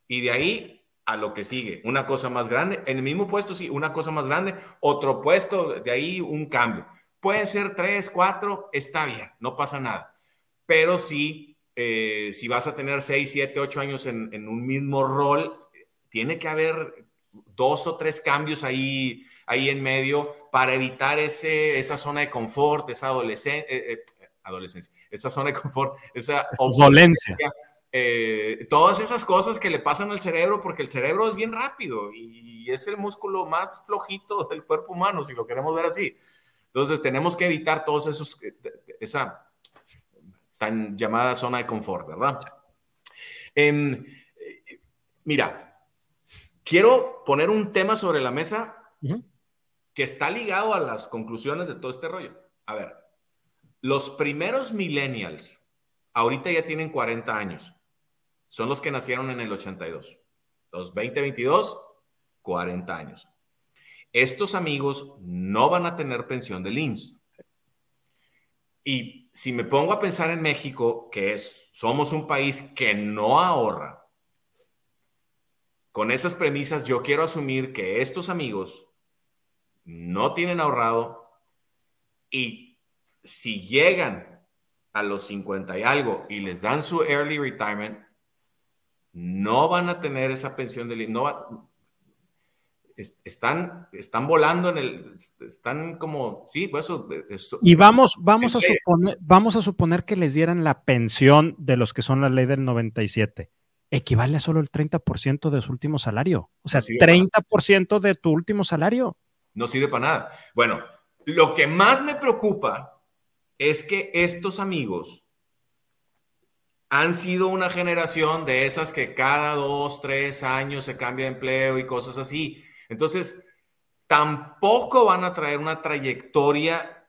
Y de ahí a lo que sigue, una cosa más grande, en el mismo puesto sí, una cosa más grande, otro puesto, de ahí un cambio. Pueden ser tres, cuatro, está bien, no pasa nada. Pero sí, eh, si vas a tener seis, siete, ocho años en, en, un mismo rol, tiene que haber dos o tres cambios ahí ahí en medio para evitar ese, esa zona de confort, esa adolescencia, eh, eh, adolescencia, esa zona de confort, esa violencia. Eh, todas esas cosas que le pasan al cerebro, porque el cerebro es bien rápido y es el músculo más flojito del cuerpo humano, si lo queremos ver así. Entonces tenemos que evitar todos esos, esa tan llamada zona de confort, ¿verdad? Em, mira, quiero poner un tema sobre la mesa que está ligado a las conclusiones de todo este rollo. A ver, los primeros millennials ahorita ya tienen 40 años. Son los que nacieron en el 82. Los 2022, 40 años. Estos amigos no van a tener pensión de IMSS. Y si me pongo a pensar en México, que es, somos un país que no ahorra, con esas premisas yo quiero asumir que estos amigos no tienen ahorrado y si llegan a los 50 y algo y les dan su early retirement, no van a tener esa pensión de no están, están volando en el, están como, sí, pues eso. y vamos, vamos a suponer, vamos a suponer que les dieran la pensión de los que son la ley del 97. Equivale a solo el 30% de su último salario. O sea, 30% de tu último salario no sirve para nada. Bueno, lo que más me preocupa es que estos amigos han sido una generación de esas que cada dos, tres años se cambia de empleo y cosas así. Entonces, tampoco van a traer una trayectoria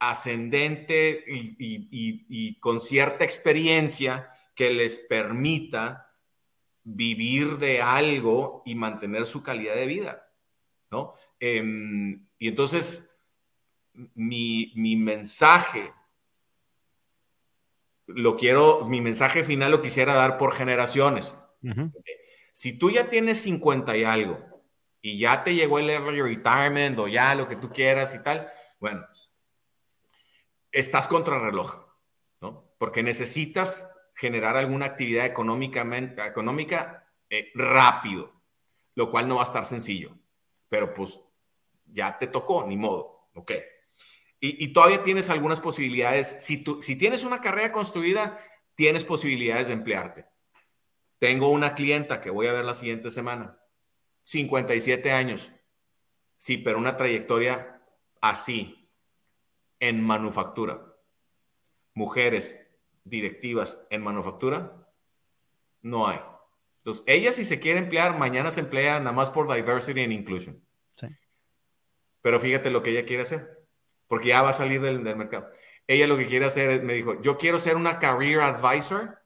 ascendente y, con cierta experiencia que les permita vivir de algo y mantener su calidad de vida, ¿no? Em, y entonces, mi, mensaje, lo quiero, mi mensaje final lo quisiera dar por generaciones. Si tú ya tienes 50 y algo y ya te llegó el early retirement o ya lo que tú quieras y tal, bueno, estás contra reloj, ¿no? Porque necesitas generar alguna actividad económicamente, económica eh, rápido, lo cual no va a estar sencillo. Pero pues ya te tocó, ni modo, ok. Y, todavía tienes algunas posibilidades. Si, tú, si tienes una carrera construida, tienes posibilidades de emplearte. Tengo una clienta que voy a ver la siguiente semana, 57 años, Sí, pero una trayectoria así en manufactura. Mujeres directivas en manufactura, no hay. Entonces, ella si se quiere emplear, mañana se emplea nada más por diversity and inclusion. Sí. Pero fíjate lo que ella quiere hacer, porque ya va a salir del, del mercado. Ella lo que quiere hacer me dijo, yo quiero ser una career advisor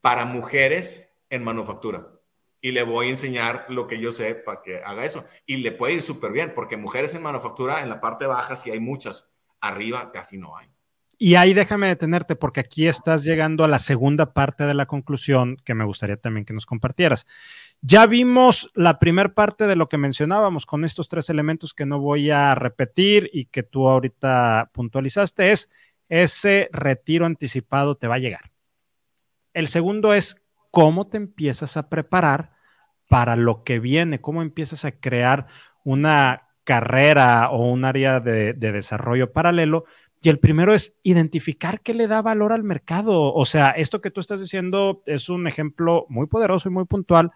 para mujeres en manufactura. Y le voy a enseñar lo que yo sé para que haga eso. Y le puede ir súper bien, porque mujeres en manufactura, en la parte baja sí hay muchas, arriba casi no hay. Y ahí déjame detenerte porque aquí estás llegando a la segunda parte de la conclusión que me gustaría también que nos compartieras. Ya vimos la primera parte de lo que mencionábamos con estos tres elementos que no voy a repetir y que tú ahorita puntualizaste, es ese retiro anticipado te va a llegar. El segundo es cómo te empiezas a preparar para lo que viene, cómo empiezas a crear una carrera o un área de, de desarrollo paralelo y el primero es identificar qué le da valor al mercado. O sea, esto que tú estás diciendo es un ejemplo muy poderoso y muy puntual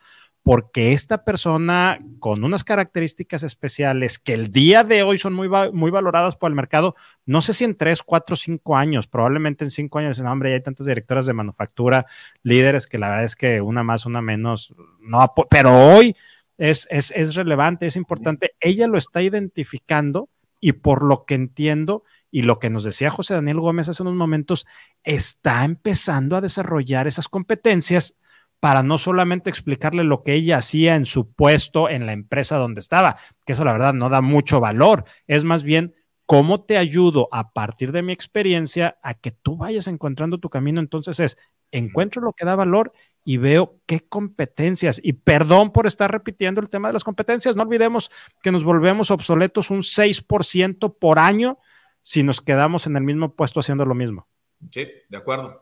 porque esta persona con unas características especiales que el día de hoy son muy, muy valoradas por el mercado, no sé si en tres, cuatro, cinco años, probablemente en cinco años, en hombre, ya hay tantas directoras de manufactura, líderes que la verdad es que una más, una menos, no, pero hoy es, es, es relevante, es importante. Ella lo está identificando y por lo que entiendo, y lo que nos decía José Daniel Gómez hace unos momentos, está empezando a desarrollar esas competencias para no solamente explicarle lo que ella hacía en su puesto en la empresa donde estaba, que eso la verdad no da mucho valor, es más bien cómo te ayudo a partir de mi experiencia a que tú vayas encontrando tu camino. Entonces es, encuentro lo que da valor y veo qué competencias. Y perdón por estar repitiendo el tema de las competencias, no olvidemos que nos volvemos obsoletos un 6% por año si nos quedamos en el mismo puesto haciendo lo mismo. Sí, de acuerdo.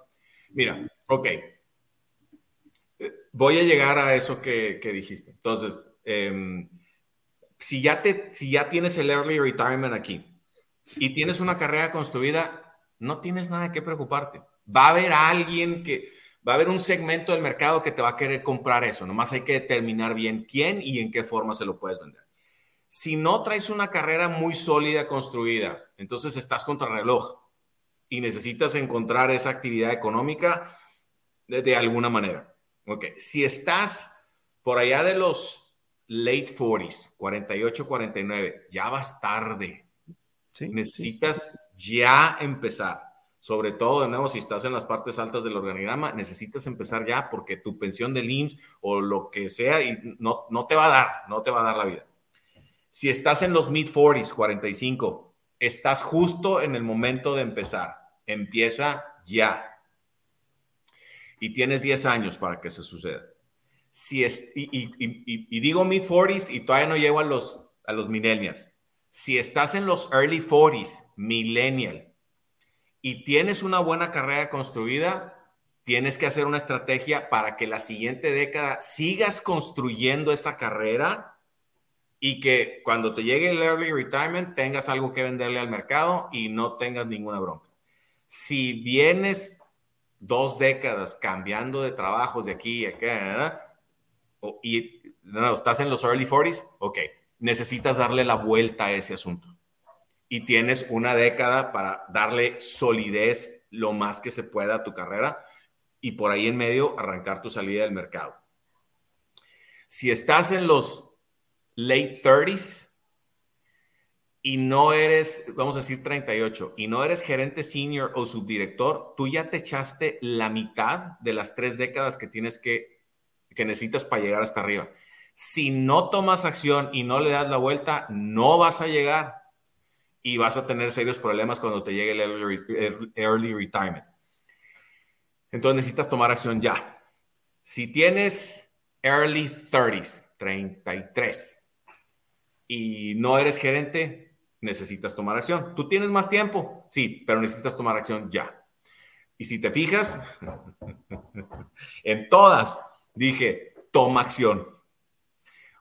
Mira, ok. Voy a llegar a eso que, dijiste. Entonces, em, si, ya te, si ya tienes el early retirement aquí y tienes una carrera construida, no tienes nada que preocuparte. Va a haber alguien que, va a haber un segmento del mercado que te va a querer comprar eso. Nomás hay que determinar bien quién y en qué forma se lo puedes vender. Si no traes una carrera muy sólida construida, entonces estás contra reloj y necesitas encontrar esa actividad económica de, alguna manera. Ok, si estás por allá de los late 40s, 48, 49, ya vas tarde. necesitas ya empezar. Sobre todo, de nuevo, si estás en las partes altas del organigrama, necesitas empezar ya porque tu pensión de IMSS o lo que sea y no, no te va a dar, no te va a dar la vida. Si estás en los mid 40s, 45, estás justo en el momento de empezar. Empieza ya. Y tienes 10 años para que se suceda. Si es, y, digo mid 40s y todavía no llego a los, a los millennials. Si estás en los early 40s, millennial, y tienes una buena carrera construida, tienes que hacer una estrategia para que la siguiente década sigas construyendo esa carrera y que cuando te llegue el early retirement tengas algo que venderle al mercado y no tengas ninguna bronca. Si vienes dos décadas cambiando de trabajos de aquí y acá, y no, estás en los early 40s, ok, necesitas darle la vuelta a ese asunto. Y tienes una década para darle solidez lo más que se pueda a tu carrera y por ahí en medio arrancar tu salida del mercado. Si estás en los late 30s y no eres, vamos a decir 38, y no eres gerente senior o subdirector, tú ya te echaste la mitad de las tres décadas que tienes que, que necesitas para llegar hasta arriba. Si no tomas acción y no le das la vuelta, no vas a llegar y vas a tener serios problemas cuando te llegue el early, early retirement. Entonces necesitas tomar acción ya. Si tienes early 30s, 33, y no eres gerente, necesitas tomar acción. ¿Tú tienes más tiempo? Sí, pero necesitas tomar acción ya. Y si te fijas, *laughs* en todas dije, toma acción.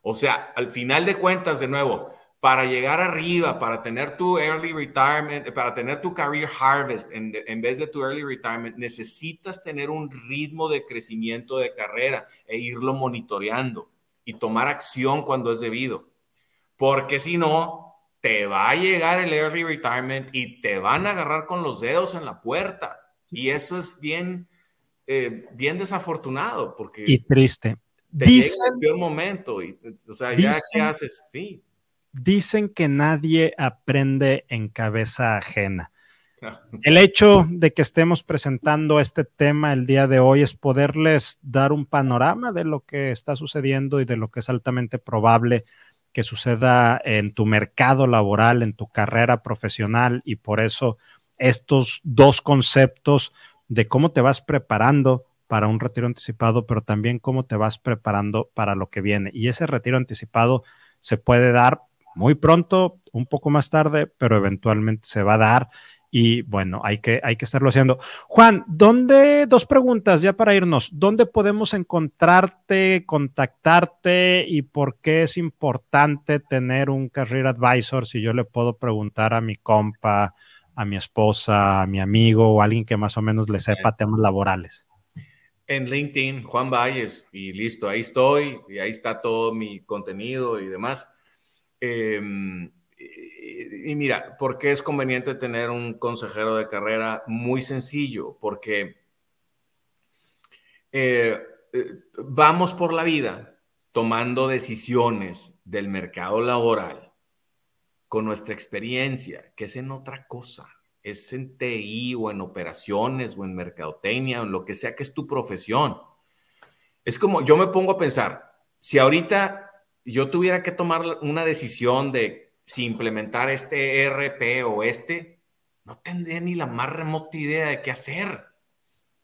O sea, al final de cuentas, de nuevo, para llegar arriba, para tener tu early retirement, para tener tu career harvest en, en, vez de tu early retirement, necesitas tener un ritmo de crecimiento de carrera e irlo monitoreando y tomar acción cuando es debido. porque si no, te va a llegar el early retirement y te van a agarrar con los dedos en la puerta. Y eso es bien, eh, bien desafortunado, porque... Y triste. dicen, el peor momento, y, o sea, ya qué haces, sí. Dicen que nadie aprende en cabeza ajena. El hecho de que estemos presentando este tema el día de hoy es poderles dar un panorama de lo que está sucediendo y de lo que es altamente probable que suceda en tu mercado laboral, en tu carrera profesional y por eso estos dos conceptos de cómo te vas preparando para un retiro anticipado, pero también cómo te vas preparando para lo que viene. Y ese retiro anticipado se puede dar muy pronto, un poco más tarde, pero eventualmente se va a dar y bueno, hay que, hay que estarlo haciendo. Juan, ¿dónde, dos preguntas ya para irnos, ¿dónde podemos encontrarte, contactarte y por qué es importante tener un career advisor si yo le puedo preguntar a mi compa, a mi esposa, a mi amigo o a alguien que más o menos le sepa temas laborales? En LinkedIn, Juan Valles, y listo, ahí estoy, y ahí está todo mi contenido y demás. Eh, y mira, ¿por qué es conveniente tener un consejero de carrera? Muy sencillo, porque eh, eh, vamos por la vida tomando decisiones del mercado laboral con nuestra experiencia, que es en otra cosa, es en TI o en operaciones o en mercadotecnia o lo que sea que es tu profesión. Es como, yo me pongo a pensar, si ahorita yo tuviera que tomar una decisión de si implementar este ERP o este, no tendría ni la más remota idea de qué hacer.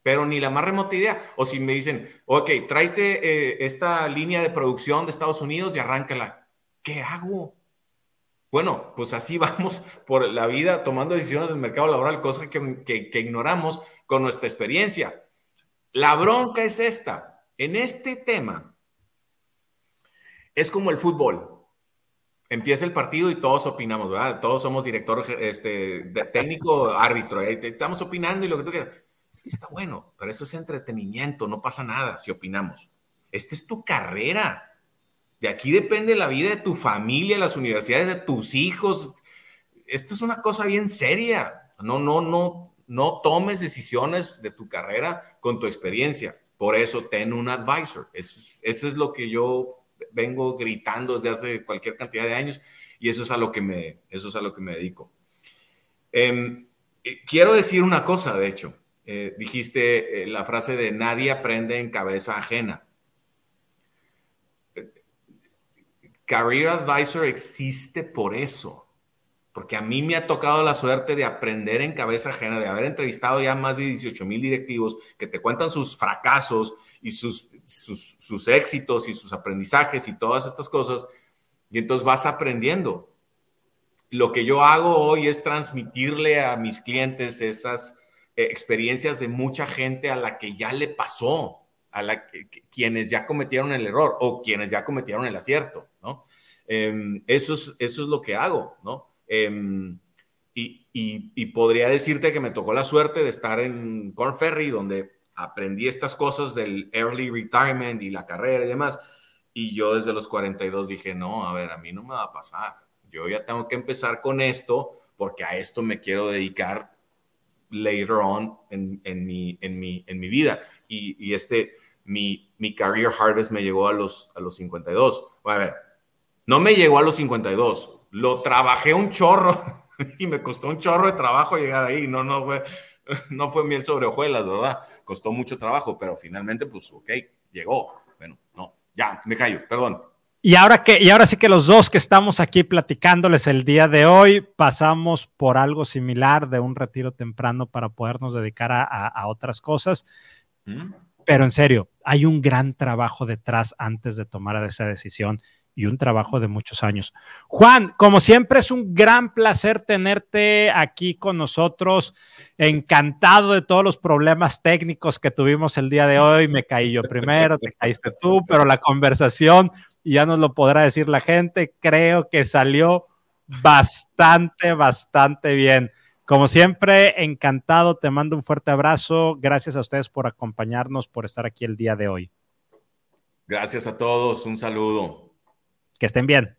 Pero ni la más remota idea. O si me dicen, ok, tráete eh, esta línea de producción de Estados Unidos y arráncala. ¿Qué hago? Bueno, pues así *laughs* vamos por la vida tomando decisiones del mercado laboral, cosas que, que ignoramos con nuestra experiencia. La bronca es esta. En este tema, es como el fútbol empieza el partido y todos opinamos, ¿verdad? Todos somos director este, técnico, árbitro, estamos opinando y lo que tú quieras. Está bueno, pero eso es entretenimiento, no pasa nada si opinamos. Esta es tu carrera. De aquí depende la vida de tu familia, las universidades de tus hijos. Esto es una cosa bien seria. No, no, no, no tomes decisiones de tu carrera con tu experiencia. Por eso ten un advisor. Eso es lo que yo vengo gritando desde hace cualquier cantidad de años y eso es a lo que me, eso es a lo que me dedico. Em, eh, quiero decir una cosa, de hecho. Eh, dijiste eh, la frase de nadie aprende en cabeza ajena. Career Advisor existe por eso, porque a mí me ha tocado la suerte de aprender en cabeza ajena, de haber entrevistado ya más de 18 mil directivos que te cuentan sus fracasos y sus, sus, éxitos y sus aprendizajes y todas estas cosas, y entonces vas aprendiendo. Lo que yo hago hoy es transmitirle a mis clientes esas eh, experiencias de mucha gente a la que ya le pasó, a la que, quienes ya cometieron el error o quienes ya cometieron el acierto, ¿no? Em, eso, es, eso es lo que hago, ¿no? Em, y, y, podría decirte que me tocó la suerte de estar en Corn Ferry, donde aprendí estas cosas del early retirement y la carrera y demás. Y yo desde los 42 dije, no, a ver, a mí no me va a pasar. Yo ya tengo que empezar con esto porque a esto me quiero dedicar later on en, en, mi, en, mi, en mi vida. Y, y, este, mi, mi career harvest me llegó a los, a los 52. a ver, no me llegó a los 52, lo trabajé un chorro *laughs* y me costó un chorro de trabajo llegar ahí. No, no fue, *laughs* no fue miel sobre hojuelas, ¿verdad? Costó mucho trabajo, pero finalmente, pues, ok, llegó. Bueno, no, ya, me callo, perdón. Y ahora que, y ahora sí que los dos que estamos aquí platicándoles el día de hoy, pasamos por algo similar de un retiro temprano para podernos dedicar a, otras cosas. ¿Mm? Pero en serio, hay un gran trabajo detrás antes de tomar esa decisión y un trabajo de muchos años. Juan, como siempre es un gran placer tenerte aquí con nosotros. Encantado de todos los problemas técnicos que tuvimos el día de hoy. Me caí yo primero, te caíste tú, pero la conversación, ya nos lo podrá decir la gente, creo que salió bastante, bastante bien. Como siempre, encantado, te mando un fuerte abrazo. Gracias a ustedes por acompañarnos, por estar aquí el día de hoy. Gracias a todos, un saludo. Que estén bien.